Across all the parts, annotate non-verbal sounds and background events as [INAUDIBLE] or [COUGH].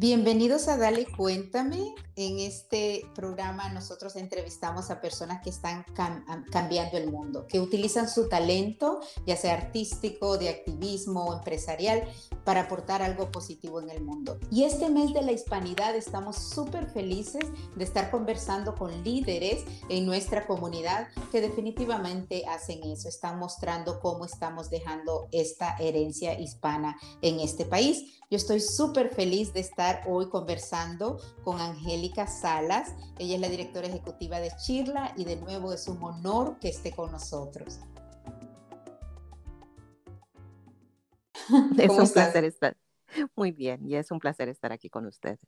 Bienvenidos a Dale Cuéntame. En este programa nosotros entrevistamos a personas que están cambiando el mundo, que utilizan su talento, ya sea artístico, de activismo o empresarial, para aportar algo positivo en el mundo. Y este mes de la hispanidad estamos súper felices de estar conversando con líderes en nuestra comunidad que definitivamente hacen eso, están mostrando cómo estamos dejando esta herencia hispana en este país. Yo estoy súper feliz de estar hoy conversando con Angélica Salas. Ella es la directora ejecutiva de Chirla y de nuevo es un honor que esté con nosotros. [LAUGHS] Es un placer estar. Muy bien, y es un placer estar aquí con ustedes.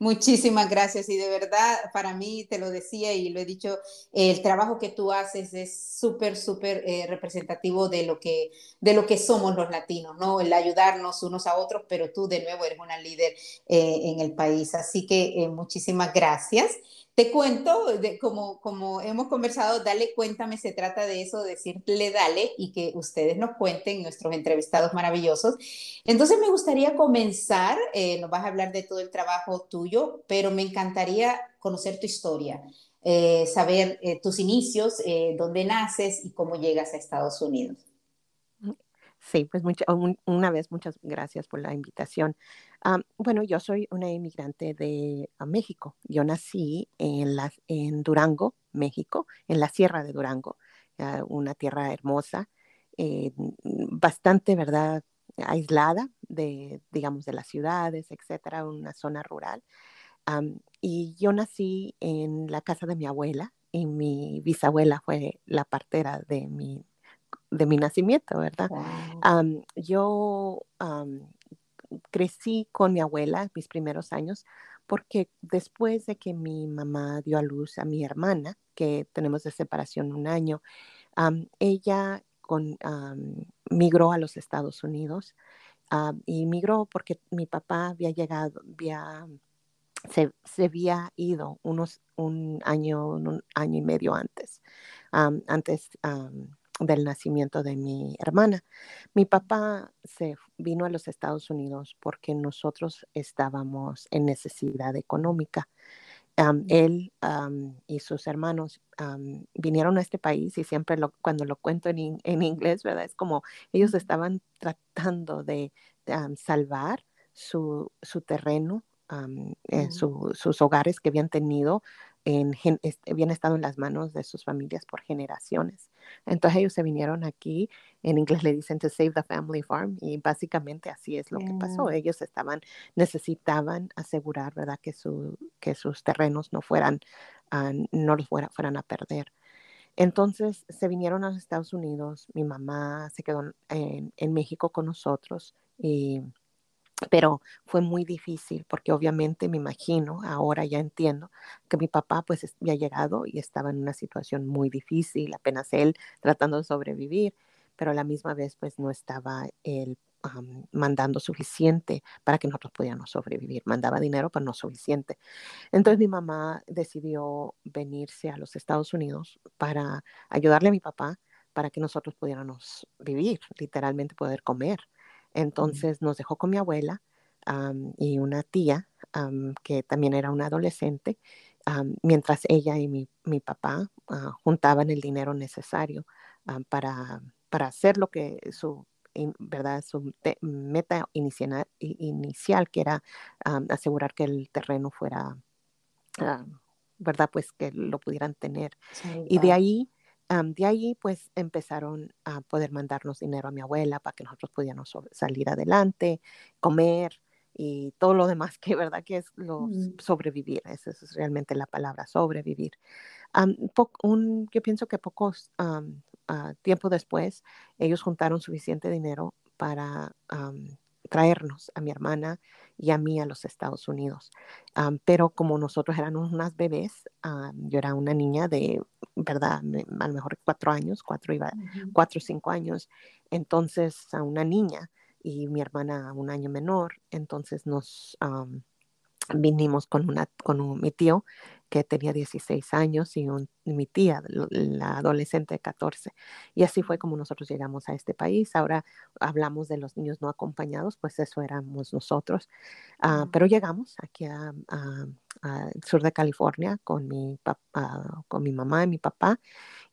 Muchísimas gracias y de verdad para mí te lo decía y lo he dicho, el trabajo que tú haces es súper, súper eh, representativo de lo, que, de lo que somos los latinos, ¿no? El ayudarnos unos a otros, pero tú de nuevo eres una líder eh, en el país. Así que eh, muchísimas gracias. Te cuento, de, como, como hemos conversado, dale, cuéntame, se trata de eso, decirle dale y que ustedes nos cuenten, nuestros entrevistados maravillosos. Entonces me gustaría comenzar, eh, nos vas a hablar de todo el trabajo tuyo, pero me encantaría conocer tu historia, eh, saber eh, tus inicios, dónde naces y cómo llegas a Estados Unidos. Sí, pues una vez muchas gracias por la invitación. Bueno, yo soy una inmigrante de México. Yo nací en, la, en Durango, México, en la Sierra de Durango, ah, una tierra hermosa, eh, bastante, ¿verdad? aislada de, digamos, de las ciudades, etcétera, una zona rural. y yo nací en la casa de mi abuela y mi bisabuela fue la partera de mi de mi nacimiento, ¿verdad? yo crecí con mi abuela mis primeros años porque después de que mi mamá dio a luz a mi hermana, que tenemos de separación un año, ella con, migró a los Estados Unidos y migró porque mi papá había llegado, había, se, había ido unos, un año, un año y medio antes. antes del nacimiento de mi hermana. Mi papá se vino a los Estados Unidos porque nosotros estábamos en necesidad económica. él y sus hermanos vinieron a este país y siempre lo, cuando lo cuento en, en, inglés, ¿verdad? Es como ellos estaban tratando de, salvar su, su terreno, eh, sus hogares que habían tenido en, habían estado en las manos de sus familias por generaciones. Entonces ellos se vinieron aquí, en inglés le dicen to save the family farm y básicamente así es lo que pasó. Ellos estaban, necesitaban asegurar, ¿verdad? Que, su, que sus terrenos no fueran, ah, no los fueran a perder. Entonces se vinieron a los Estados Unidos, mi mamá se quedó en, en México con nosotros y pero fue muy difícil porque obviamente me imagino, ahora ya entiendo, que mi papá pues había llegado y estaba en una situación muy difícil, apenas él tratando de sobrevivir, pero a la misma vez pues no estaba él mandando suficiente para que nosotros pudiéramos sobrevivir. Mandaba dinero, pero no suficiente. Entonces mi mamá decidió venirse a los Estados Unidos para ayudarle a mi papá para que nosotros pudiéramos vivir, literalmente poder comer. Entonces nos dejó con mi abuela y una tía que también era una adolescente, mientras ella y mi, papá ah, juntaban el dinero necesario para, para hacer lo que su ¿verdad? Su meta inicial, inicial, que era asegurar que el terreno fuera, ¿verdad? Pues que lo pudieran tener. y de ahí de ahí, pues empezaron a poder mandarnos dinero a mi abuela para que nosotros pudiéramos salir adelante, comer y todo lo demás que, ¿verdad? Que es lo mm. sobrevivir. Esa es realmente la palabra, sobrevivir. un, yo pienso que pocos tiempo después, ellos juntaron suficiente dinero para traernos a mi hermana y a mí a los Estados Unidos. pero como nosotros éramos unas bebés, yo era una niña de, ¿verdad? A lo mejor cuatro años, cuatro, iba, cuatro o cinco años. Entonces, a una niña y mi hermana un año menor, entonces nos vinimos con, una, con mi tío que tenía 16 años y mi tía, la adolescente de 14. Y así fue como nosotros llegamos a este país. Ahora hablamos de los niños no acompañados, pues eso éramos nosotros. Ah, pero llegamos aquí al sur de California con mi, papá, con mi mamá y mi papá.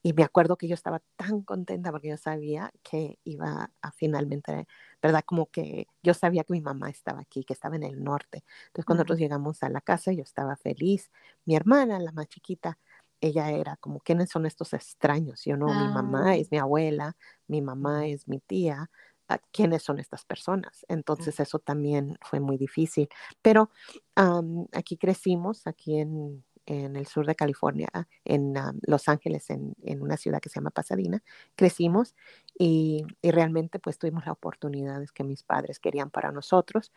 Y me acuerdo que yo estaba tan contenta porque yo sabía que iba a finalmente ¿verdad? Como que yo sabía que mi mamá estaba aquí, que estaba en el norte. Entonces, cuando nosotros llegamos a la casa, yo estaba feliz. Mi hermana, la más chiquita, ella era como, ¿quiénes son estos extraños? Yo no, mi mamá ah. es mi abuela, mi mamá es mi tía, ah, ¿quiénes son estas personas? Entonces eso también fue muy difícil. Pero aquí crecimos, aquí en, en el sur de California, en um, Los Ángeles, en, una ciudad que se llama Pasadena. Crecimos y, realmente pues tuvimos las oportunidades que mis padres querían para nosotros.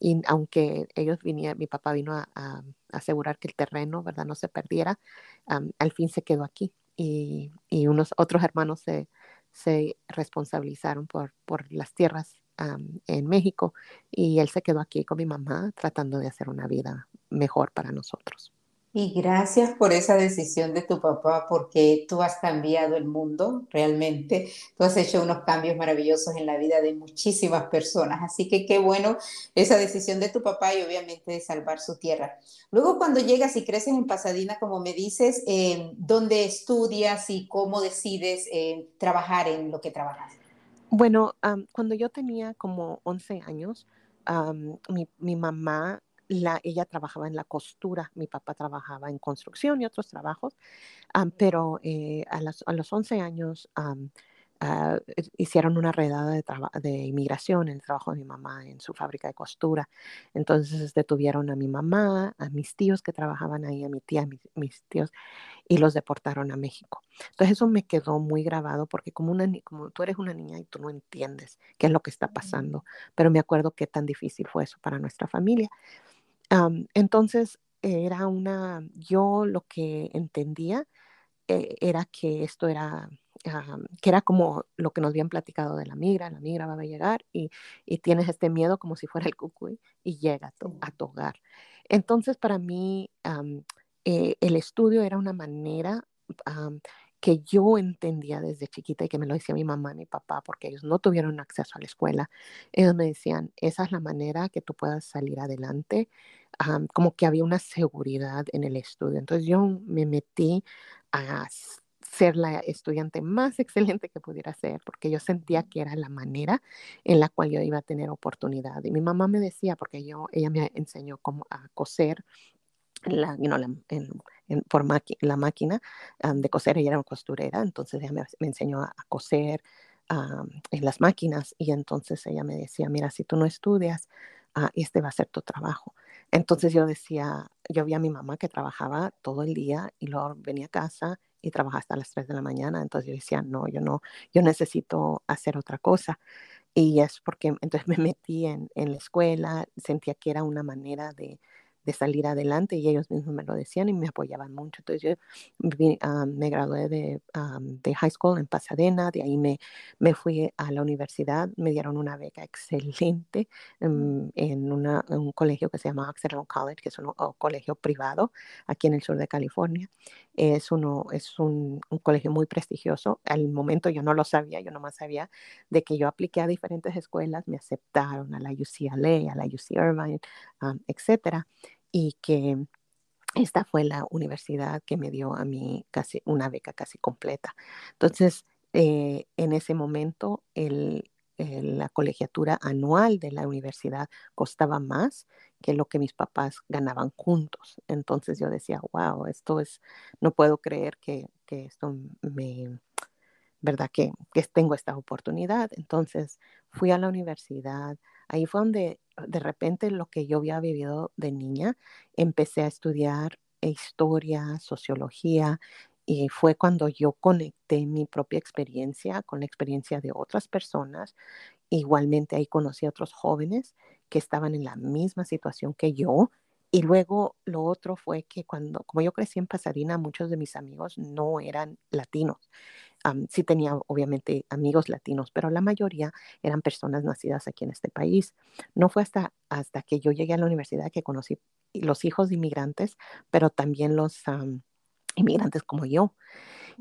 y aunque ellos vinieron, mi papá vino a, asegurar que el terreno, ¿verdad?, no se perdiera, al fin se quedó aquí y, unos otros hermanos se, responsabilizaron por, por las tierras en México y él se quedó aquí con mi mamá tratando de hacer una vida mejor para nosotros. Y gracias por esa decisión de tu papá, porque tú has cambiado el mundo realmente. Tú has hecho unos cambios maravillosos en la vida de muchísimas personas. Así que qué bueno esa decisión de tu papá y obviamente de salvar su tierra. Luego cuando llegas y creces en Pasadena, como me dices, eh, ¿dónde estudias y cómo decides eh, trabajar en lo que trabajas? Bueno, cuando yo tenía como 11 años, mi, mi mamá ella trabajaba en la costura, mi papá trabajaba en construcción y otros trabajos, pero eh, a, los 11 años ah, hicieron una redada de, de, inmigración en el trabajo de mi mamá en su fábrica de costura. Entonces detuvieron a mi mamá, a mis tíos que trabajaban ahí, a mi tía, a mis, tíos, y los deportaron a México. Entonces eso me quedó muy grabado porque como, una, como tú eres una niña y tú no entiendes qué es lo que está pasando, pero me acuerdo qué tan difícil fue eso para nuestra familia entonces, era una, yo lo que entendía eh, era que esto era, que era como lo que nos habían platicado de la migra, la migra va a llegar y, tienes este miedo como si fuera el cucuy y llega a tu, a hogar. Entonces, para mí, eh, el estudio era una manera que yo entendía desde chiquita y que me lo decía mi mamá mi papá, porque ellos no tuvieron acceso a la escuela. Ellos me decían, esa es la manera que tú puedas salir adelante, como que había una seguridad en el estudio. Entonces yo me metí a ser la estudiante más [LAUGHS] excelente que pudiera ser, porque yo sentía que era la manera en la cual yo iba a tener oportunidad. Y mi mamá me decía, porque yo, ella me enseñó cómo a coser la, you la, por la máquina de coser, ella era costurera, entonces ella me, enseñó a, coser en las máquinas y entonces ella me decía, mira, si tú no estudias, ah, este va a ser tu trabajo. Entonces yo decía, yo vi a mi mamá que trabajaba todo el día y luego venía a casa y trabajaba hasta las 3 de la mañana, entonces yo decía, no, yo no, yo necesito hacer otra cosa. Y es porque entonces me metí en, en la escuela, sentía que era una manera de, de salir adelante y ellos mismos me lo decían y me apoyaban mucho. Entonces yo ah, me gradué de, ah, de, high school en Pasadena, de ahí me, me fui a la universidad, me dieron una beca excelente en, en un colegio que se llama Occidental College, que es un, colegio privado aquí en el sur de California. Es, uno, es un, un, colegio muy prestigioso. Al momento yo no lo sabía, yo nomás sabía de que yo apliqué a diferentes escuelas, me aceptaron a la UCLA, a la UC Irvine, um, etcétera y que esta fue la universidad que me dio a mí casi una beca casi completa. Entonces, eh, en ese momento, la colegiatura anual de la universidad costaba más que lo que mis papás ganaban juntos. Entonces yo decía, wow, esto es, no puedo creer que, que esto me, ¿verdad? Que, que tengo esta oportunidad. Entonces fui a la universidad. Ahí fue donde de repente lo que yo había vivido de niña, empecé a estudiar historia, sociología, y fue cuando yo conecté mi propia experiencia con la experiencia de otras personas. Igualmente ahí conocí a otros jóvenes que estaban en la misma situación que yo. Y luego lo otro fue que cuando, como yo crecí en Pasadena, muchos de mis amigos no eran latinos. sí tenía obviamente amigos latinos, pero la mayoría eran personas nacidas aquí en este país. No fue hasta, hasta que yo llegué a la universidad que conocí los hijos de inmigrantes, pero también los inmigrantes como yo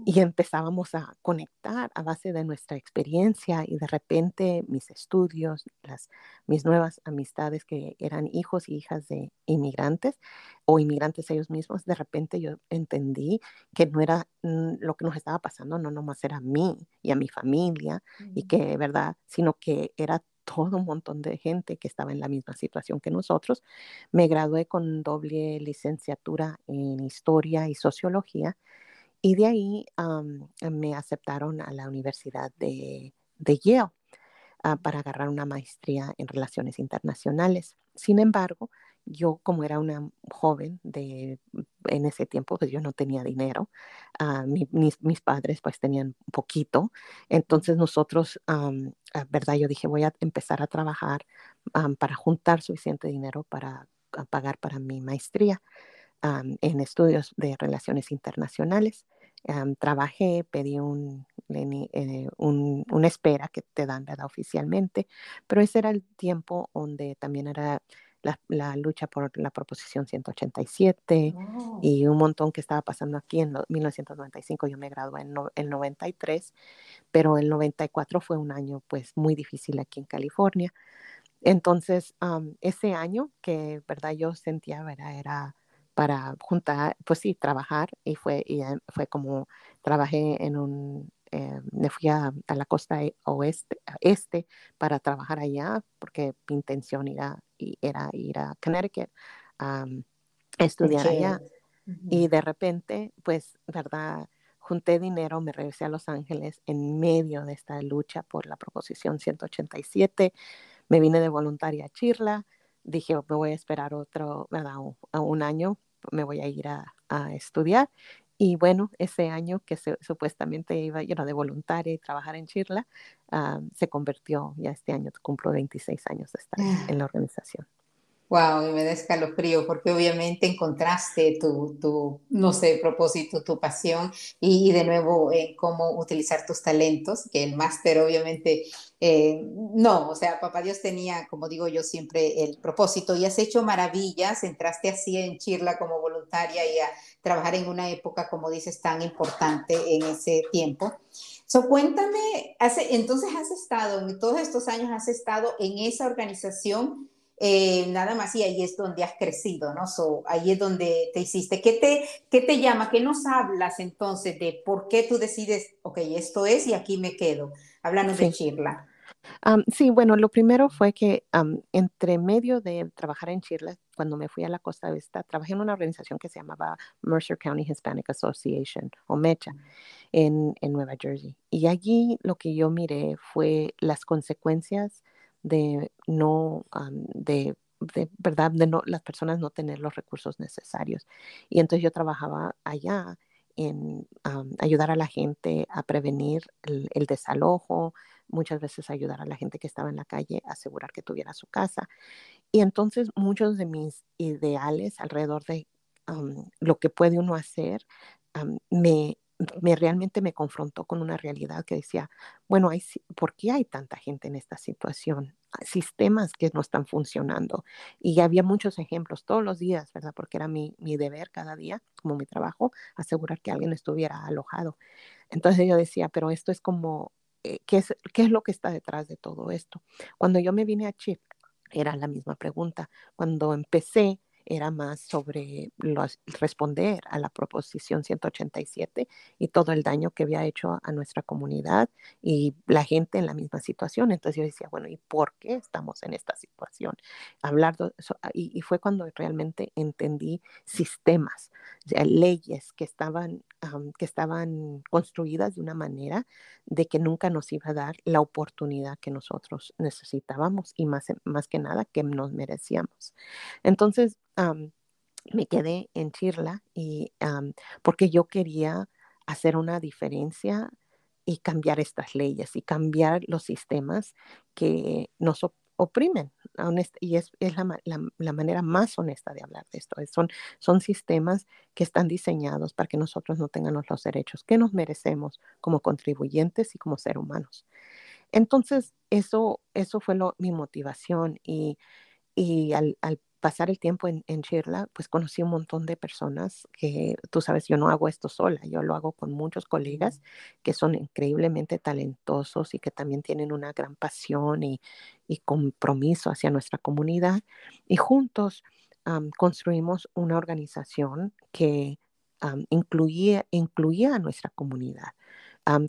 y empezábamos a conectar a base de nuestra experiencia y de repente mis estudios, las, mis nuevas amistades que eran hijos y hijas de inmigrantes o inmigrantes ellos mismos, de repente yo entendí que no era mm, lo que nos estaba pasando, no nomás era a mí y a mi familia y que, ¿verdad? Sino que era todo un montón de gente que estaba en la misma situación que nosotros. Me gradué con doble licenciatura en historia y sociología y de ahí me aceptaron a la Universidad de, Yale ah, para agarrar una maestría en relaciones internacionales. Sin embargo, yo como era una joven de en ese tiempo, pues yo no tenía dinero. Ah, mis, padres pues tenían poquito. Entonces nosotros, ah, ¿verdad? Yo dije, voy a empezar a trabajar para juntar suficiente dinero para pagar para mi maestría en estudios de relaciones internacionales. trabajé, pedí eh, un, una espera que te dan ¿verdad? oficialmente, pero ese era el tiempo donde también era la, lucha por la proposición 187 y un montón que estaba pasando aquí en 1995. Yo me gradué en el 93, pero el 94 fue un año pues muy difícil aquí en California. Entonces, ese año que, verdad, yo sentía, ¿verdad? Era para juntar, pues sí, trabajar y fue, y fue como trabajé en un, eh, me fui a, la costa e, oeste, este para trabajar allá porque mi intención era, era ir a Connecticut a estudiar allá. Y de repente, pues, ¿verdad? Junté dinero, me regresé a Los Ángeles en medio de esta lucha por la proposición 187. Me vine de voluntaria a Chirla. Dije, me voy a esperar otro, ¿verdad? un año me voy a ir a, estudiar. Y bueno, ese año que supuestamente iba you de voluntaria y trabajar en Chirla, ah, se convirtió, ya este año cumplo 26 años de estar en la organización. Wow, y me da escalofrío porque obviamente encontraste tu, tu no sé, propósito, tu pasión y, de nuevo en cómo utilizar tus talentos, que el máster obviamente eh, no, o sea, papá Dios tenía, como digo yo siempre, el propósito y has hecho maravillas, entraste así en Chirla como voluntaria y a trabajar en una época, como dices, tan importante en ese tiempo. So, cuéntame, hace, entonces has estado, en todos estos años has estado en esa organización eh, nada más y ahí es donde has crecido, ¿no? So, ahí es donde te hiciste. ¿Qué te, ¿Qué te llama? ¿Qué nos hablas entonces de por qué tú decides, ok, esto es y aquí me quedo? Háblanos de Chirla. sí, bueno, lo primero fue que entre medio de trabajar en Chirla, cuando me fui a la Costa Vista, trabajé en una organización que se llamaba Mercer County Hispanic Association, o MECHA, en, en Nueva Jersey. Y allí lo que yo miré fue las consecuencias de no, de, de, verdad, de no, las personas no tener los recursos necesarios. Y entonces yo trabajaba allá en ayudar a la gente a prevenir el, desalojo, muchas veces ayudar a la gente que estaba en la calle a asegurar que tuviera su casa. Y entonces muchos de mis ideales alrededor de lo que puede uno hacer me, me realmente me confrontó con una realidad que decía, bueno, hay, ¿por qué hay tanta gente en esta situación? Sistemas que no están funcionando. Y había muchos ejemplos todos los días, ¿verdad? Porque era mi, mi deber cada día, como mi trabajo, asegurar que alguien estuviera alojado. Entonces yo decía, pero esto es como, eh, ¿qué, es, ¿qué es lo que está detrás de todo esto? Cuando yo me vine a Chip, era la misma pregunta. Cuando empecé, era más sobre responder a la proposición 187 y todo el daño que había hecho a nuestra comunidad y la gente en la misma situación. Entonces yo decía, bueno, ¿y por qué estamos en esta situación? Hablar ah, y, fue cuando realmente entendí sistemas, leyes que estaban, que estaban construidas de una manera de que nunca nos iba a dar la oportunidad que nosotros necesitábamos y más, más que nada que nos merecíamos. Entonces, me quedé en Chirla y porque yo quería hacer una diferencia y cambiar estas leyes y cambiar los sistemas que nos oprimen. y es, la, manera más honesta de hablar de esto. Son, son sistemas que están diseñados para que nosotros no tengamos los derechos que nos merecemos como contribuyentes y como seres humanos. Entonces, eso, eso fue mi motivación y, y al, al pasar el tiempo en, en Chirla, pues conocí un montón de personas que, tú sabes, yo no hago esto sola, yo lo hago con muchos colegas que son increíblemente talentosos y que también tienen una gran pasión y, y compromiso hacia nuestra comunidad. Y juntos construimos una organización que incluía, incluía a nuestra comunidad,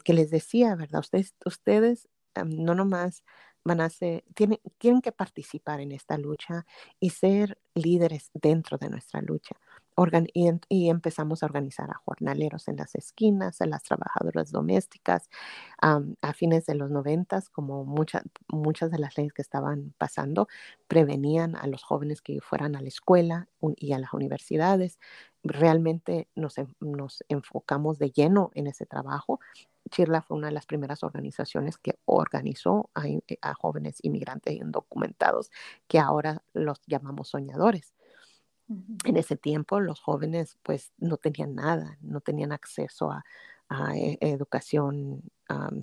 que les decía, ¿verdad? Ustedes, ustedes no nomás van a ser, tienen, tienen que participar en esta lucha y ser líderes dentro de nuestra lucha. y, empezamos a organizar a jornaleros en las esquinas, a las trabajadoras domésticas. a fines de los noventas, como muchas muchas de las leyes que estaban pasando, prevenían a los jóvenes que fueran a la escuela y a las universidades. Realmente nos, nos enfocamos de lleno en ese trabajo Chirla fue una de las primeras organizaciones que organizó a, eh, jóvenes inmigrantes indocumentados, que ahora los llamamos soñadores. En ese tiempo los jóvenes pues no tenían nada, no tenían acceso a, e, educación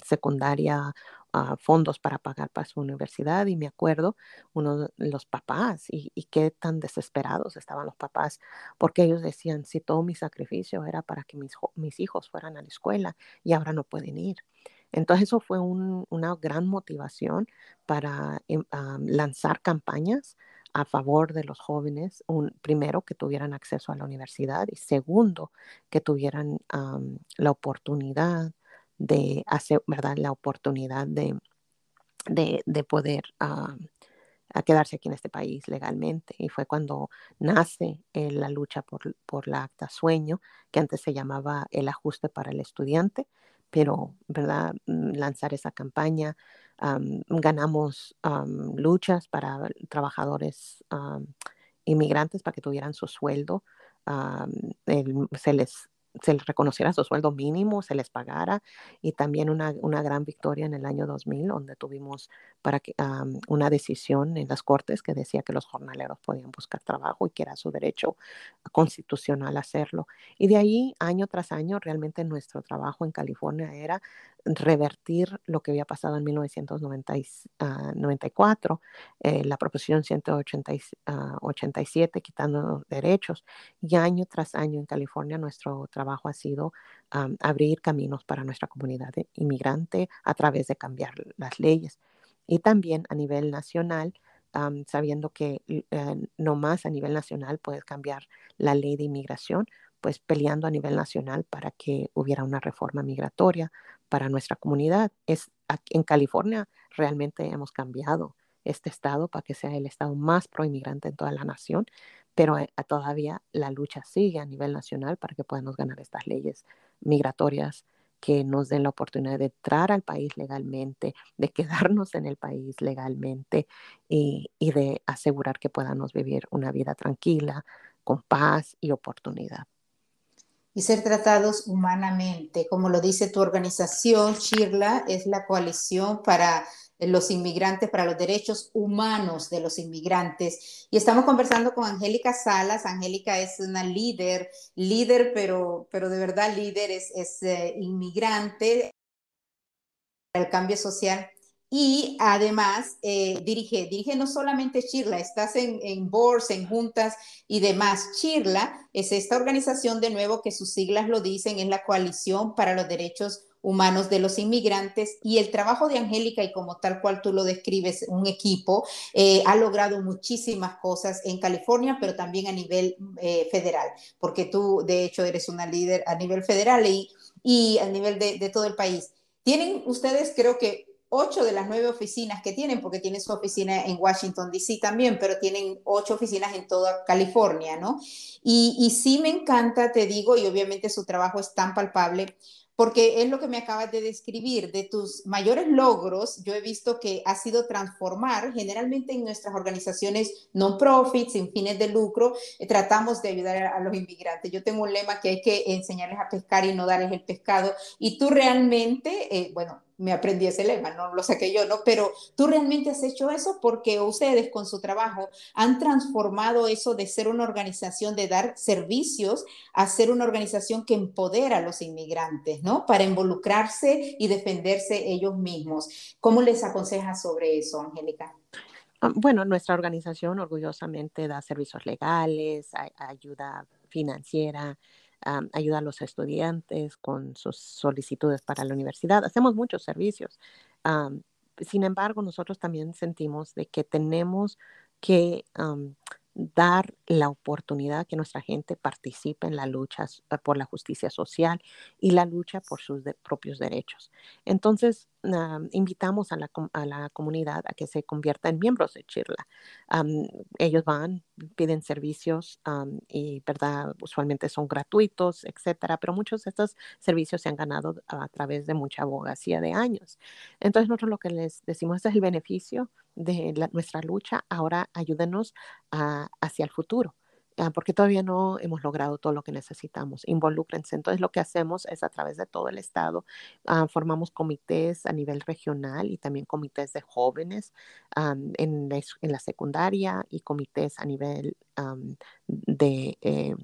secundaria, a fondos para pagar para su universidad y me acuerdo uno los papás y, qué tan desesperados estaban los papás porque ellos decían si todo mi sacrificio era para que mis, mis hijos fueran a la escuela y ahora no pueden ir. Entonces eso fue una gran motivación para em, lanzar campañas a favor de los jóvenes, un, primero, que tuvieran acceso a la universidad y segundo, que tuvieran la oportunidad de hacer, ¿verdad? La oportunidad de, de, poder a quedarse aquí en este país legalmente. Y fue cuando nace eh, la lucha por, por la acta sueño, que antes se llamaba el ajuste para el estudiante, pero, ¿verdad? Mm, lanzar esa campaña ganamos luchas para trabajadores inmigrantes para que tuvieran su sueldo. se les se les reconociera su sueldo mínimo, se les pagara y también una, una gran victoria en el año 2000 donde tuvimos para que, una decisión en las cortes que decía que los jornaleros podían buscar trabajo y que era su derecho constitucional hacerlo. Y de ahí, año tras año, realmente nuestro trabajo en California era revertir lo que había pasado en 1994, eh, la proposición 187, quitando derechos. Y año tras año en California nuestro trabajo ha sido abrir caminos para nuestra comunidad inmigrante a través de cambiar las leyes. Y también a nivel nacional, sabiendo que eh, no más a nivel nacional puedes cambiar la ley de inmigración, pues peleando a nivel nacional para que hubiera una reforma migratoria para nuestra comunidad. Es, en California realmente hemos cambiado este estado para que sea el estado más pro-inmigrante en toda la nación, pero eh, todavía la lucha sigue a nivel nacional para que podamos ganar estas leyes migratorias que nos den la oportunidad de entrar al país legalmente, de [LAUGHS] quedarnos en el país legalmente y, y de asegurar que podamos vivir una vida tranquila, con paz y oportunidad y ser tratados humanamente. Como lo dice tu organización, Shirla, es la coalición para los inmigrantes, para los derechos humanos de los inmigrantes. Y estamos conversando con Angélica Salas. Angélica es una líder, líder, pero, pero de verdad líder, es, es eh, inmigrante el cambio social y además eh, dirige, dirige no solamente Chirla, estás en, en boards, en juntas y demás. Chirla es esta organización de nuevo que sus siglas lo dicen, es la coalición para los derechos humanos de los inmigrantes y el trabajo de Angélica y como tal cual tú lo describes, un equipo, eh, ha logrado muchísimas cosas en California, pero también a nivel eh, federal, porque tú de hecho eres una líder a nivel federal y, y a nivel de, de todo el país. Tienen ustedes, creo que ocho de las nueve oficinas que tienen, porque tienen su oficina en Washington, D.C. también, pero tienen ocho oficinas en toda California, ¿no? Y, y sí me encanta, te digo, y obviamente su trabajo es tan palpable, porque es lo que me acabas de describir, de tus mayores logros, yo he visto que ha sido transformar, generalmente en nuestras organizaciones non-profit, sin fines de lucro, eh, tratamos de ayudar a, los inmigrantes. Yo tengo un lema que hay que enseñarles a pescar y no darles el pescado, y tú realmente, eh, bueno, me aprendí ese lema, no lo saqué yo, ¿no? Pero tú realmente has hecho eso porque ustedes con su trabajo han transformado eso de ser una organización de dar servicios a ser una organización que empodera a los inmigrantes, ¿no? Para involucrarse y defenderse ellos mismos. ¿Cómo les aconsejas sobre eso, Angélica? Ah, bueno, nuestra organización orgullosamente da servicios legales, ayuda financiera, ayuda a los estudiantes con sus solicitudes para la universidad. Hacemos muchos servicios. sin embargo, nosotros también sentimos de que tenemos que dar la oportunidad que nuestra gente participe en la lucha eh, por la justicia social y la lucha por sus propios derechos. Entonces, invitamos a la, a la, comunidad a que se convierta en miembros de Chirla. ellos van, piden servicios y, ¿verdad? Usualmente son gratuitos, etcétera, pero muchos de estos servicios se han ganado a través de mucha abogacía de años. Entonces, nosotros lo que les decimos, este es el beneficio de nuestra lucha, ahora ayúdenos hacia el futuro, ah, porque todavía no hemos logrado todo lo que necesitamos. Involúcrense. Entonces, lo que hacemos es a través de todo el Estado, ah, formamos comités a nivel regional y también comités de jóvenes en, la, secundaria y comités a nivel de eh,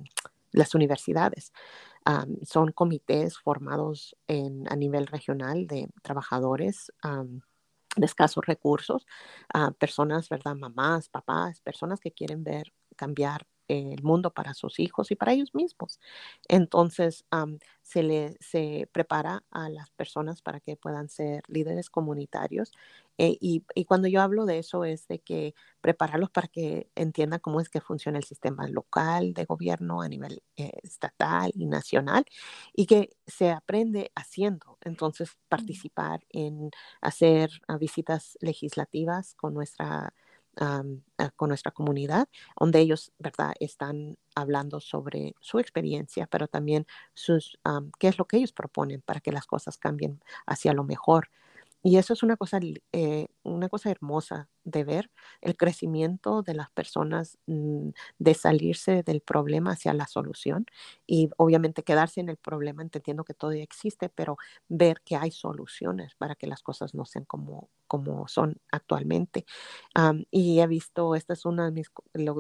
las universidades. son comités formados en, a nivel regional de trabajadores de escasos recursos, a personas, ¿verdad? Mamás, papás, personas que quieren ver cambiar el mundo para sus hijos y para ellos mismos. Entonces, se, le, se prepara a las personas para que puedan ser líderes comunitarios. Eh, y, y, cuando yo hablo de eso es de que prepararlos para que entiendan cómo es que funciona el sistema local de gobierno a nivel eh, estatal y nacional y que se aprende haciendo. Entonces, participar en hacer ah, visitas legislativas con nuestra con nuestra comunidad, donde ellos, ¿verdad?, están hablando sobre su experiencia, pero también sus, qué es lo que ellos proponen para que las cosas cambien hacia lo mejor. Y eso es una cosa, eh, una cosa hermosa de ver, el crecimiento de las personas mm, de salirse del problema hacia la solución y obviamente quedarse en el problema entendiendo que todo existe, pero ver que hay soluciones para que las cosas no sean como, como son actualmente. y he visto, esta es una de mis,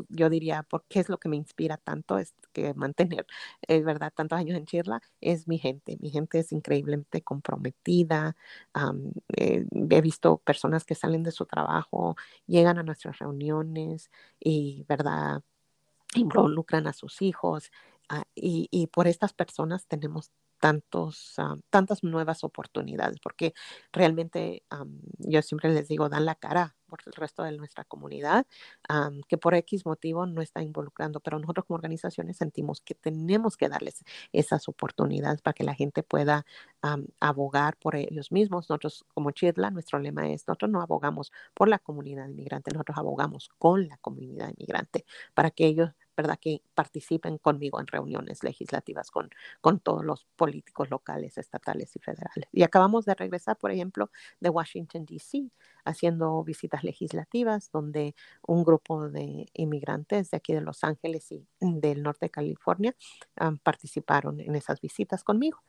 yo diría, ¿por qué es lo que me inspira tanto? Es que mantener, es verdad, tantos años en Chirla, es mi gente. Mi gente es increíblemente comprometida. Eh, he visto personas que salen de su trabajo, llegan a nuestras reuniones y, ¿verdad? involucran a sus hijos ah, y, y, por estas personas tenemos tantos, ah, tantas nuevas oportunidades, porque realmente yo siempre les digo, dan la cara por el resto de nuestra comunidad, que por X motivo no está involucrando, pero nosotros como organizaciones sentimos que tenemos que darles esas oportunidades para que la gente pueda abogar por ellos mismos. Nosotros como Chirla, nuestro lema es, nosotros no abogamos por la comunidad inmigrante, nosotros abogamos con la comunidad inmigrante para que ellos ¿verdad? Que participen conmigo en reuniones legislativas con, con todos los políticos locales, estatales y federales. Y acabamos de regresar, por ejemplo, de Washington, D.C., haciendo visitas legislativas donde un grupo de inmigrantes de aquí de Los Ángeles y del norte de California participaron en esas visitas conmigo.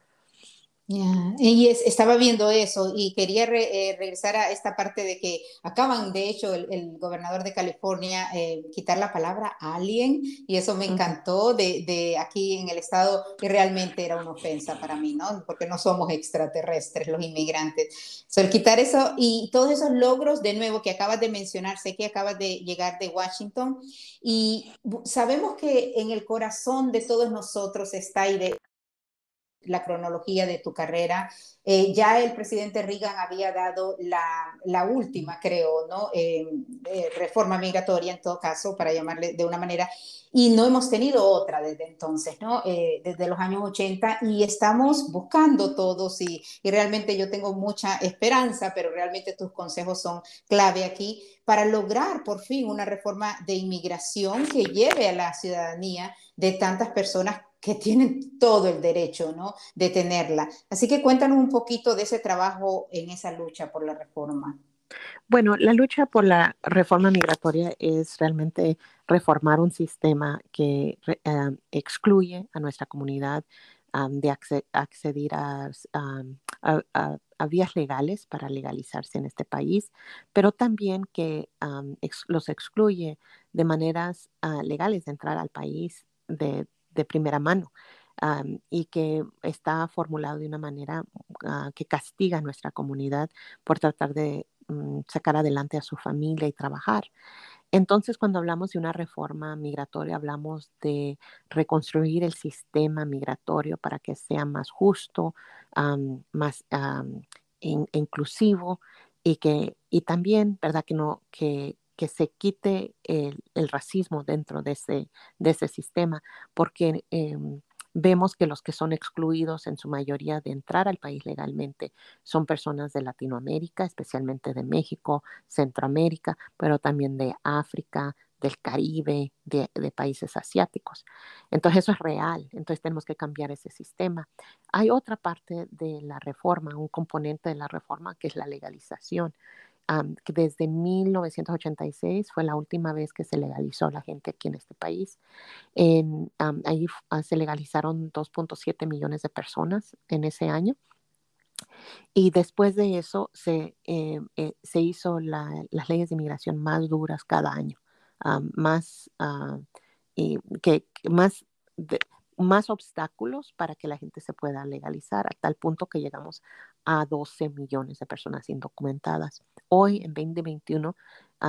Y estaba viendo eso y quería eh, regresar a esta parte de que acaban, de hecho, el, gobernador de California eh, quitar la palabra alien y eso me encantó de, de, aquí en el estado que realmente era una ofensa para mí, ¿no? Porque no somos extraterrestres los inmigrantes. So, el quitar eso y todos esos logros, de nuevo, que acabas de mencionar, sé que acabas de llegar de Washington y sabemos que en el corazón de todos nosotros está y de la cronología de tu carrera. Eh, ya el presidente Reagan había dado la, la última, creo, ¿no? Eh, reforma migratoria, en todo caso, para llamarle de una manera, y no hemos tenido otra desde entonces, ¿no? Eh, desde los años 80, y estamos buscando todos, y, y realmente yo tengo mucha esperanza, pero realmente tus consejos son clave aquí para lograr por fin una reforma de inmigración que lleve a la ciudadanía de tantas personas que tienen todo el derecho ¿no? de tenerla. Así que cuéntanos un poquito de ese trabajo en esa lucha por la reforma. Bueno, la lucha por la reforma migratoria es realmente reformar un sistema que eh, excluye a nuestra comunidad de acceder a, vías legales para legalizarse en este país, pero también que los excluye de maneras ah, legales de entrar al país de, primera mano. y que está formulado de una manera ah, que castiga a nuestra comunidad por tratar de mm, sacar adelante a su familia y trabajar. Entonces, cuando hablamos de una reforma migratoria, hablamos de reconstruir el sistema migratorio para que sea más justo, más inclusivo y que y también, ¿verdad? Que no que, que se quite el, racismo dentro de ese, de sistema, porque em, Vemos que los que son excluidos en su mayoría de entrar al país legalmente son personas de Latinoamérica, especialmente de México, Centroamérica, pero también de África, del Caribe, de, países asiáticos. Entonces eso es real, entonces tenemos que cambiar ese sistema. Hay otra parte de la reforma, un componente de la reforma que es la legalización. Que desde 1986 fue la última vez que se legalizó la gente aquí en este país. En, ahí ah, se legalizaron 2.7 millones de personas en ese año. Y después de eso se, eh, eh, se hizo las leyes de inmigración más duras cada año, más, ah, y que, más más obstáculos para que la gente se pueda legalizar, a tal punto que llegamos a 12 millones de personas indocumentadas. Hoy, en 2021,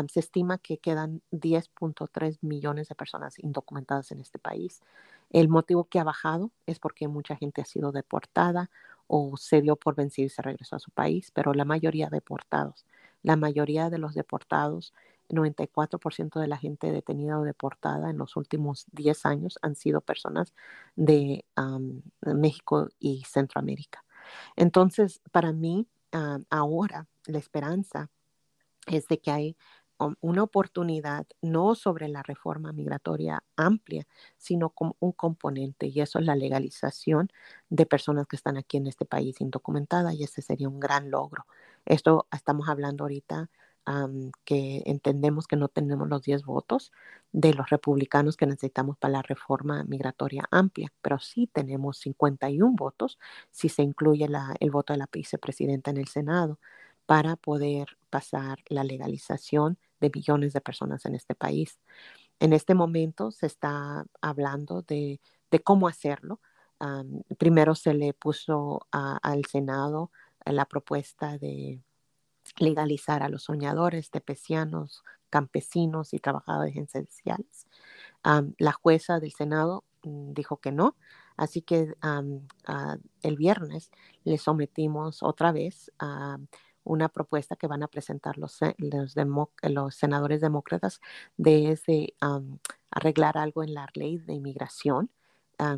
se estima que quedan 10.3 millones de personas indocumentadas en este país. El motivo que ha bajado es porque mucha gente ha sido deportada o se dio por vencido y se regresó a su país, pero la mayoría deportados, la mayoría de los deportados 94% de la gente detenida o deportada en los últimos 10 años han sido personas de, México y Centroamérica. Entonces, para mí, ahora la esperanza es de que hay una oportunidad no sobre la reforma migratoria amplia, sino como un componente, y eso es la legalización de personas que están aquí en este país indocumentadas, y ese sería un gran logro. Esto estamos hablando ahorita que entendemos que no tenemos los 10 votos de los republicanos que necesitamos para la reforma migratoria amplia, pero sí tenemos 51 votos si se incluye el voto de la vicepresidenta en el Senado para poder pasar la legalización de millones de personas en este país. En este momento se está hablando de, cómo hacerlo. primero se le puso al Senado la propuesta de legalizar a los soñadores, tepecianos, campesinos y trabajadores esenciales. la jueza del Senado mm, dijo que no, así que el viernes le sometimos otra vez a una propuesta que van a presentar los, los, senadores demócratas de arreglar algo en la ley de inmigración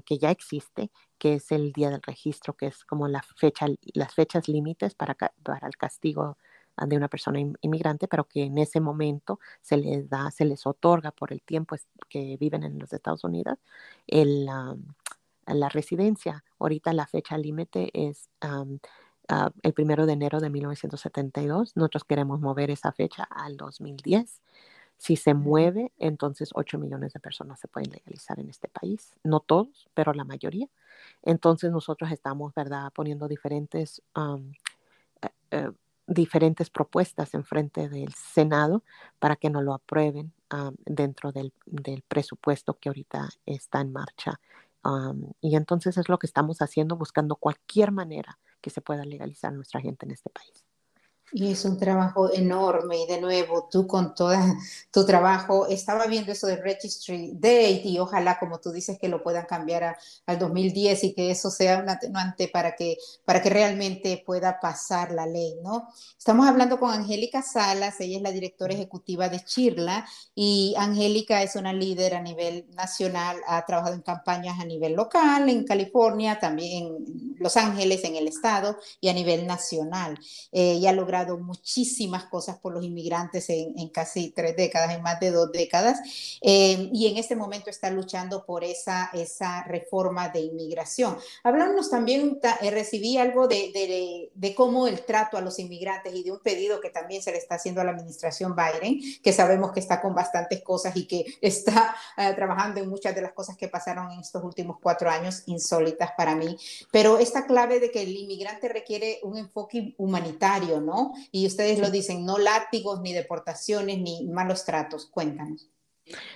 que ya existe, que es el día del registro, que es como la fecha, las fechas límites para, para el castigo de una persona inmigrante, pero que en ese momento se les da, se les otorga por el tiempo que viven en los Estados Unidos el, la residencia. Ahorita la fecha límite es ah, el primero de enero de 1972. Nosotros queremos mover esa fecha al 2010. Si se mueve, entonces 8 millones de personas se pueden legalizar en este país. No todos, pero la mayoría. Entonces nosotros estamos, ¿verdad?, poniendo diferentes eh, eh, diferentes propuestas en frente del Senado para que no lo aprueben dentro del, presupuesto que ahorita está en marcha. y entonces es lo que estamos haciendo, buscando cualquier manera que se pueda legalizar nuestra gente en este país. Y es un trabajo enorme y de nuevo tú con todo tu trabajo, estaba viendo eso de Registry Date y ojalá como tú dices que lo puedan cambiar al 2010 y que eso sea un atenuante para que, para que realmente pueda pasar la ley, ¿no? Estamos hablando con Angélica Salas, ella es la directora ejecutiva de Chirla y Angélica es una líder a nivel nacional, ha trabajado en campañas a nivel local, en California, también Los Ángeles, en el estado y a nivel nacional. Eh, ella ha logrado muchísimas cosas por los inmigrantes en, casi tres décadas, en más de dos décadas, eh, y en este momento está luchando por esa, esa reforma de inmigración. Hablamos también, eh, recibí algo de, de, de, cómo el trato a los inmigrantes y de un pedido que también se le está haciendo a la administración Biden, que sabemos que está con bastantes cosas y que está eh, trabajando en muchas de las cosas que pasaron en estos últimos cuatro años, insólitas para mí. Pero esta clave de que el inmigrante requiere un enfoque humanitario, ¿no? Y ustedes lo dicen, no látigos, ni deportaciones, ni malos tratos. Cuéntanos.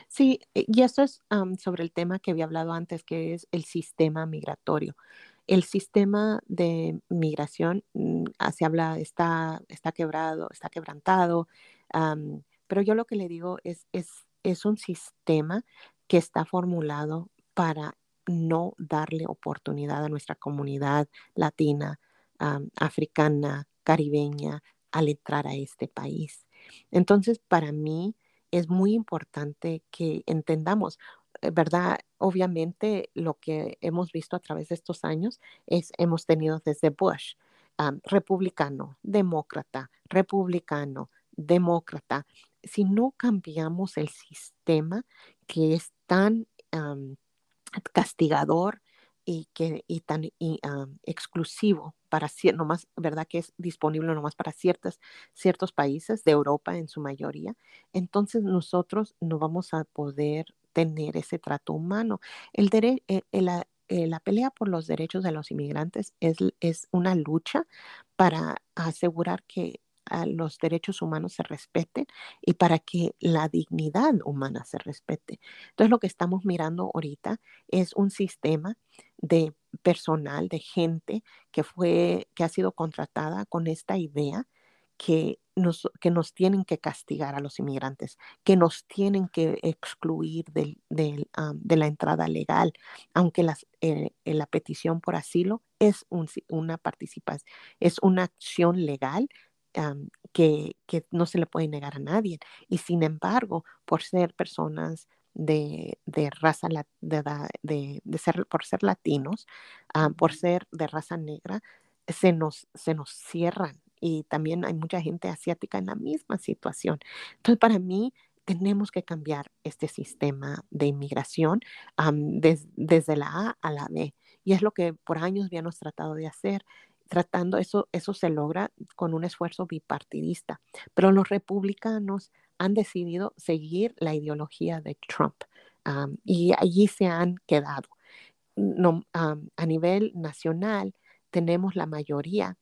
Sí, y esto es sobre el tema que había hablado antes, que es el sistema migratorio. El sistema de migración, mm, se habla, está, está quebrado, está quebrantado, pero yo lo que le digo es, es, es un sistema que está formulado para no darle oportunidad a nuestra comunidad latina, africana, caribeña al entrar a este país. Entonces, para mí es muy importante que entendamos, eh, ¿verdad? Obviamente lo que hemos visto a través de estos años es, hemos tenido desde Bush, republicano, demócrata, republicano, demócrata. Si no cambiamos el sistema que es tan castigador y, que, y tan exclusivo para nomás, ¿verdad? Que es disponible nomás para ciertas, ciertos países de Europa en su mayoría. Entonces nosotros no vamos a poder tener ese trato humano. El eh, la, eh, la, pelea por los derechos de los inmigrantes es, es una lucha para asegurar que los derechos humanos se respeten y para que la dignidad humana se respete. Entonces, lo que estamos mirando ahorita es un sistema de personal, de gente que fue, que ha sido contratada con esta idea que nos, que nos tienen que castigar a los inmigrantes, que nos tienen que excluir del, de la entrada legal, aunque las, eh, la petición por asilo es una participación, es una acción legal, que, no se le puede negar a nadie. Y sin embargo, por ser personas de, raza, de, ser, por ser latinos, por ser de raza negra, se nos, se nos cierran. Y también hay mucha gente asiática en la misma situación. Entonces, para mí, tenemos que cambiar este sistema de inmigración desde la A a la B. Y es lo que por años habíamos tratado de hacer tratando eso, eso se logra con un esfuerzo bipartidista. Pero los republicanos han decidido seguir la ideología de Trump y allí se han quedado. No, a nivel nacional tenemos la mayoría,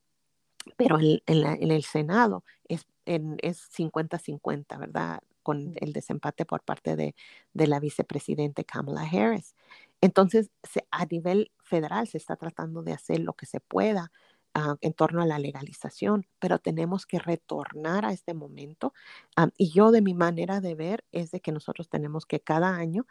pero en, el Senado es 50-50, ¿verdad? Con el desempate por parte de, de la vicepresidente Kamala Harris. Entonces, a nivel federal se está tratando de hacer lo que se pueda Ah, en torno a la legalización, pero tenemos que retornar a este momento. Ah, y yo de mi manera de ver es de que nosotros tenemos que cada año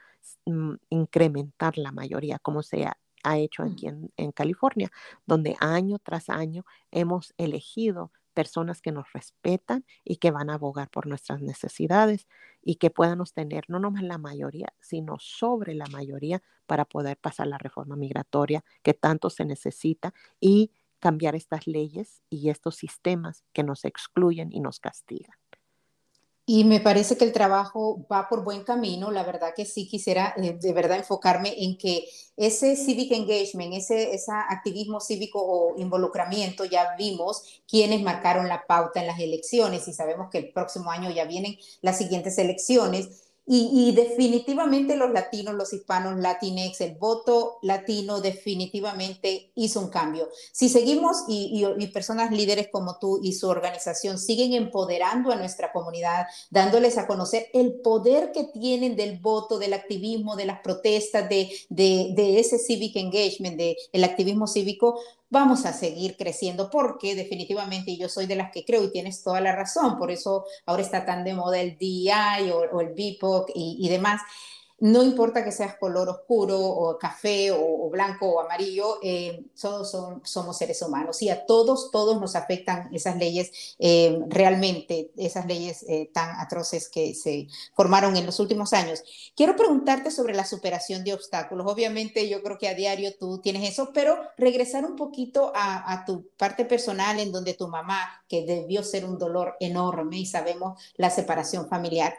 mm, incrementar la mayoría, como se ha, hecho aquí en, en California, donde año tras año hemos elegido personas que nos respetan y que van a abogar por nuestras necesidades y que puedan tener no nomás la mayoría, sino sobre la mayoría para poder pasar la reforma migratoria que tanto se necesita y cambiar estas leyes y estos sistemas que nos excluyen y nos castigan. Y me parece que el trabajo va por buen camino. La verdad que sí quisiera eh, de verdad enfocarme en que ese civic engagement, ese, ese activismo cívico o involucramiento, ya vimos quienes marcaron la pauta en las elecciones y sabemos que el próximo año ya vienen las siguientes elecciones y, definitivamente los latinos, los hispanos, latinex, el voto latino definitivamente hizo un cambio. Si seguimos y, personas líderes como tú y su organización siguen empoderando a nuestra comunidad, dándoles a conocer el poder que tienen del voto, del activismo, de las protestas, de, de, de ese civic engagement, del el activismo cívico, vamos a seguir creciendo porque definitivamente yo soy de las que creo y tienes toda la razón, por eso ahora está tan de moda el DI o, el BIPOC y, y demás no importa que seas color oscuro o café o, blanco o amarillo, eh, todos somos seres humanos y a todos, todos nos afectan esas leyes eh, realmente, esas leyes eh, tan atroces que se formaron en los últimos años. Quiero preguntarte sobre la superación de obstáculos. Obviamente yo creo que a diario tú tienes eso, pero regresar un poquito a, a tu parte personal en donde tu mamá, que debió ser un dolor enorme y sabemos la separación familiar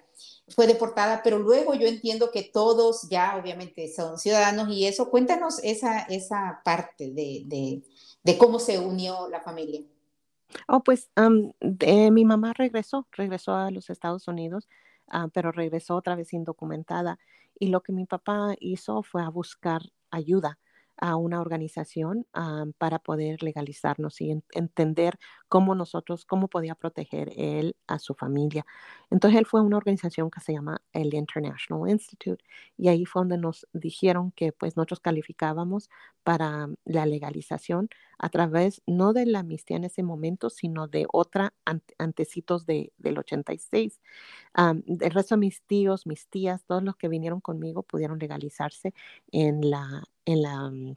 fue deportada, pero luego yo entiendo que todos ya obviamente son ciudadanos y eso, cuéntanos esa, esa parte de, de, cómo se unió la familia. Oh, pues mi mamá regresó, regresó a los Estados Unidos, ah, pero regresó otra vez indocumentada. Y lo que mi papá hizo fue a buscar ayuda. A una organización para poder legalizarnos y entender cómo nosotros, cómo podía proteger él a su familia. Entonces él fue a una organización que se llama el International Institute y ahí fue donde nos dijeron que pues nosotros calificábamos para la legalización a través no de la amnistía en ese momento, sino de otra antecitos de, del 86. el resto de mis tíos, mis tías, todos los que vinieron conmigo pudieron legalizarse en la, en la mm,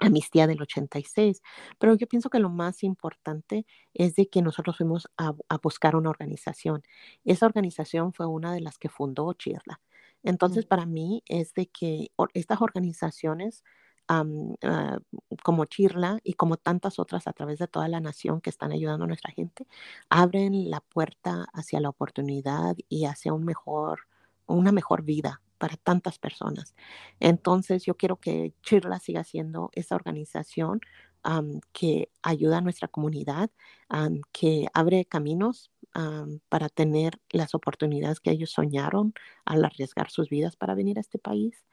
amnistía del 86. Pero yo pienso que lo más importante es de que nosotros fuimos a, buscar una organización. Esa organización fue una de las que fundó Chirla. Entonces, para mí es de que estas organizaciones ah, como Chirla y como tantas otras a través de toda la nación que están ayudando a nuestra gente, abren la puerta hacia la oportunidad y hacia una mejor vida para tantas personas. Entonces, yo quiero que Chirla siga siendo esa organización que ayuda a nuestra comunidad, que abre caminos para tener las oportunidades que ellos soñaron al arriesgar sus vidas para venir a este país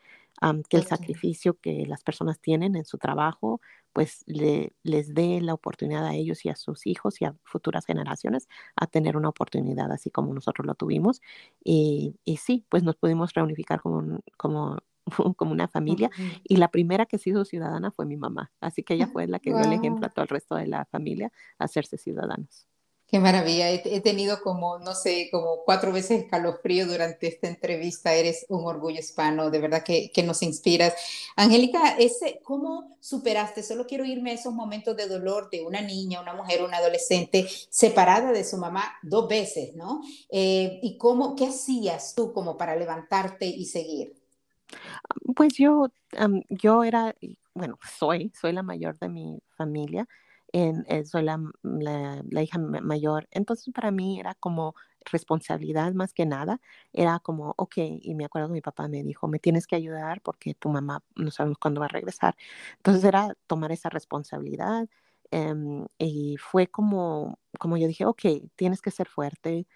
que el sacrificio que las personas tienen en su trabajo, pues le, les dé la oportunidad a ellos y a sus hijos y a futuras generaciones a tener una oportunidad así como nosotros lo tuvimos. Y, y sí, pues nos pudimos reunificar como, como, [LAUGHS] como una familia. Y la primera que se hizo ciudadana fue mi mamá. Así que ella [LAUGHS] fue la que dio el ejemplo a todo el resto de la familia a hacerse ciudadanos. Qué maravilla. He, tenido como, no sé, como cuatro veces escalofrío durante esta entrevista. Eres un orgullo hispano, de verdad que, que nos inspiras. Angélica, ¿cómo superaste? Solo quiero irme a esos momentos de dolor de una niña, una mujer, una adolescente separada de su mamá dos veces, ¿no? Eh, ¿Y cómo, qué hacías tú como para levantarte y seguir? Pues yo, yo era, bueno, soy, soy la mayor de mi familia en, eh, soy la, la, hija mayor. Entonces para mí era como responsabilidad más que nada. Era como, ok, y me acuerdo que mi papá me dijo, me tienes que ayudar porque tu mamá no sabemos cuándo va a regresar. Entonces era tomar esa responsabilidad. Em, y fue como, como yo dije, ok, tienes que ser fuerte.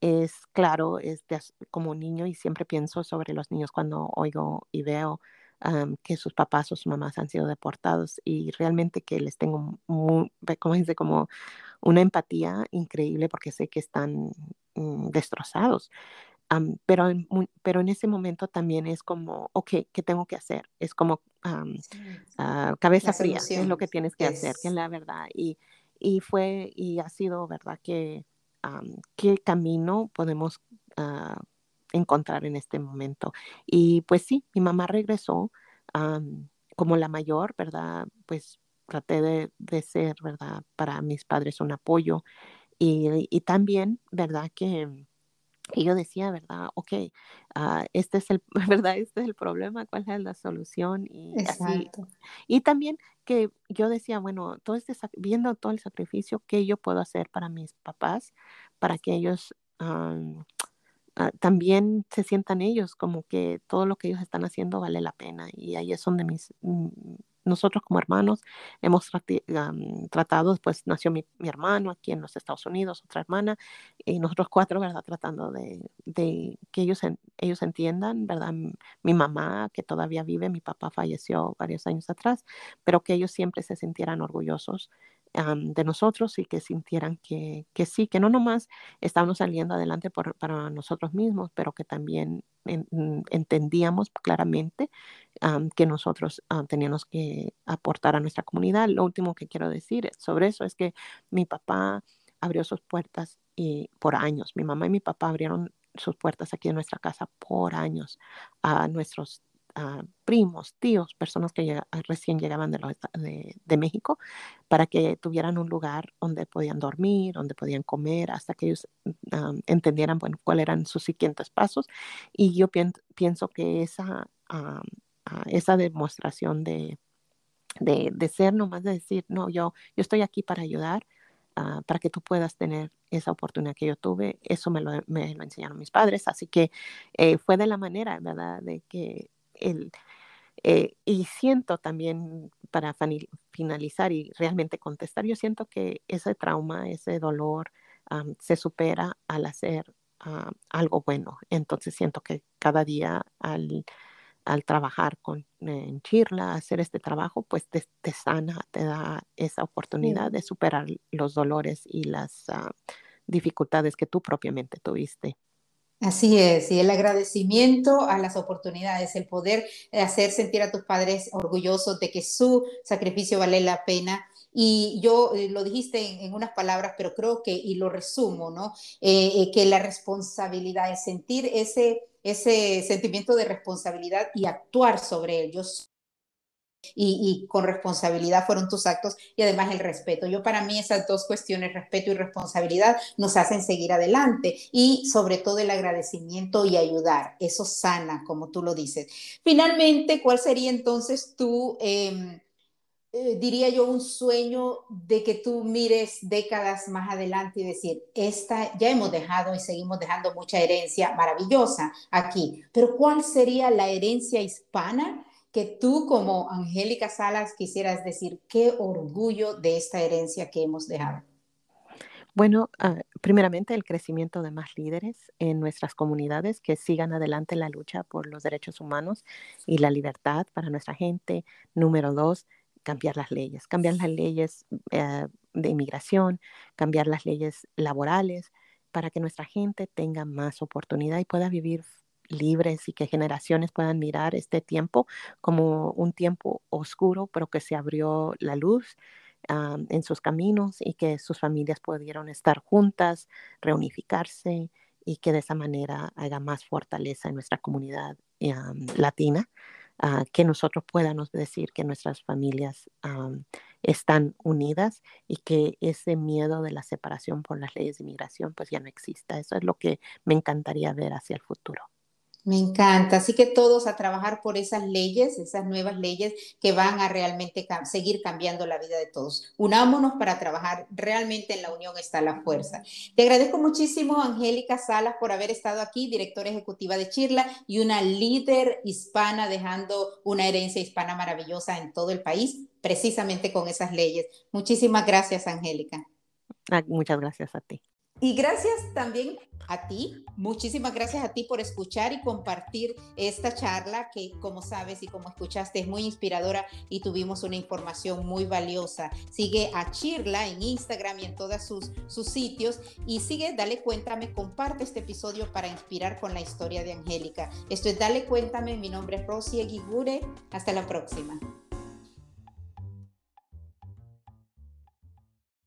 es claro, es como niño y siempre pienso sobre los niños cuando oigo y veo que sus papás o sus mamás han sido deportados y realmente que les tengo, muy, como dice, como una empatía increíble porque sé que están mm, destrozados. pero, en, pero en ese momento también es como, ok, ¿qué tengo que hacer? Es como ah, cabeza fría, es lo que tienes que hacer, que es la verdad. Y, y fue, y ha sido, ¿verdad? Que qué camino podemos uh, encontrar en este momento. Y pues sí, mi mamá regresó como la mayor, ¿verdad? Pues traté de, ser, ¿verdad? Para mis padres un apoyo. Y, y también, ¿verdad? Que, yo decía, ¿verdad? Ok, uh, este es el, [LAUGHS] ¿verdad? Este es el problema, ¿cuál es la solución? Y así. Y también que yo decía, bueno, todo este, viendo todo el sacrificio que yo puedo hacer para mis papás, para que ellos Ah, también se sientan ellos como que todo lo que ellos están haciendo vale la pena. Y ahí es donde mis, mm, nosotros como hermanos hemos tratado, pues nació mi, hermano aquí en los Estados Unidos, otra hermana, y nosotros cuatro, ¿verdad? Tratando de, que ellos, ellos entiendan, ¿verdad? Mi mamá, que todavía vive, mi papá falleció varios años atrás, pero que ellos siempre se sintieran orgullosos de nosotros y que sintieran que, que, sí, que no nomás estamos saliendo adelante por, para nosotros mismos, pero que también mm, entendíamos claramente que nosotros teníamos que aportar a nuestra comunidad. Lo último que quiero decir sobre eso es que mi papá abrió sus puertas y, por años. Mi mamá y mi papá abrieron sus puertas aquí en nuestra casa por años a nuestros primos, tíos, personas que recién llegaban de, México, para que tuvieran un lugar donde podían dormir, donde podían comer, hasta que ellos entendieran bueno, cuáles eran sus siguientes pasos. Y yo pienso que esa, esa demostración de, de, de, ser nomás de decir, no, yo, yo estoy aquí para ayudar, ah, para que tú puedas tener esa oportunidad que yo tuve, eso me lo, me lo enseñaron mis padres, así que eh, fue de la manera, ¿verdad?, de que el, eh, y siento también, para finalizar y realmente contestar, yo siento que ese trauma, ese dolor se supera al hacer algo bueno. Entonces siento que cada día al, al trabajar con, en Chirla, hacer este trabajo, pues te, sana, te da esa oportunidad de superar los dolores y las ah, dificultades que tú propiamente tuviste. Así es, y el agradecimiento a las oportunidades, el poder hacer sentir a tus padres orgullosos de que su sacrificio vale la pena. Y yo eh, lo dijiste en, unas palabras, pero creo que, y lo resumo, ¿no? Eh, eh, que la responsabilidad es sentir ese, ese sentimiento de responsabilidad y actuar sobre ellos y, con responsabilidad fueron tus actos y además el respeto. Yo para mí esas dos cuestiones, respeto y responsabilidad, nos hacen seguir adelante y sobre todo el agradecimiento y ayudar. Eso sana, como tú lo dices. Finalmente, ¿cuál sería entonces tu, em, eh, diría yo, un sueño de que tú mires décadas más adelante y decir, esta ya hemos dejado y seguimos dejando mucha herencia maravillosa aquí, pero ¿cuál sería la herencia hispana? Que tú como Angélica Salas quisieras decir qué orgullo de esta herencia que hemos dejado. Bueno, ah, primeramente el crecimiento de más líderes en nuestras comunidades que sigan adelante la lucha por los derechos humanos y la libertad para nuestra gente. Número dos, cambiar las leyes, cambiar las leyes eh, de inmigración, cambiar las leyes laborales para que nuestra gente tenga más oportunidad y pueda vivir libres y que generaciones puedan mirar este tiempo como un tiempo oscuro, pero que se abrió la luz en sus caminos y que sus familias pudieron estar juntas, reunificarse y que de esa manera haya más fortaleza en nuestra comunidad latina, ah, que nosotros podamos decir que nuestras familias están unidas y que ese miedo de la separación por las leyes de inmigración pues ya no exista. Eso es lo que me encantaría ver hacia el futuro. Me encanta. Así que todos a trabajar por esas leyes, esas nuevas leyes que van a realmente seguir cambiando la vida de todos. Unámonos para trabajar. Realmente en la unión está la fuerza. Te agradezco muchísimo, Angélica Salas, por haber estado aquí, directora ejecutiva de Chirla y una líder hispana dejando una herencia hispana maravillosa en todo el país, precisamente con esas leyes. Muchísimas gracias, Angélica. Muchas gracias a ti. Y gracias también a ti, muchísimas gracias a ti por escuchar y compartir esta charla que como sabes y como escuchaste es muy inspiradora y tuvimos una información muy valiosa. Sigue a Chirla en Instagram y en todos sus, sus sitios y sigue, dale cuéntame, comparte este episodio para inspirar con la historia de Angélica. Esto es Dale Cuéntame, mi nombre es Rosy Eguigure, hasta la próxima.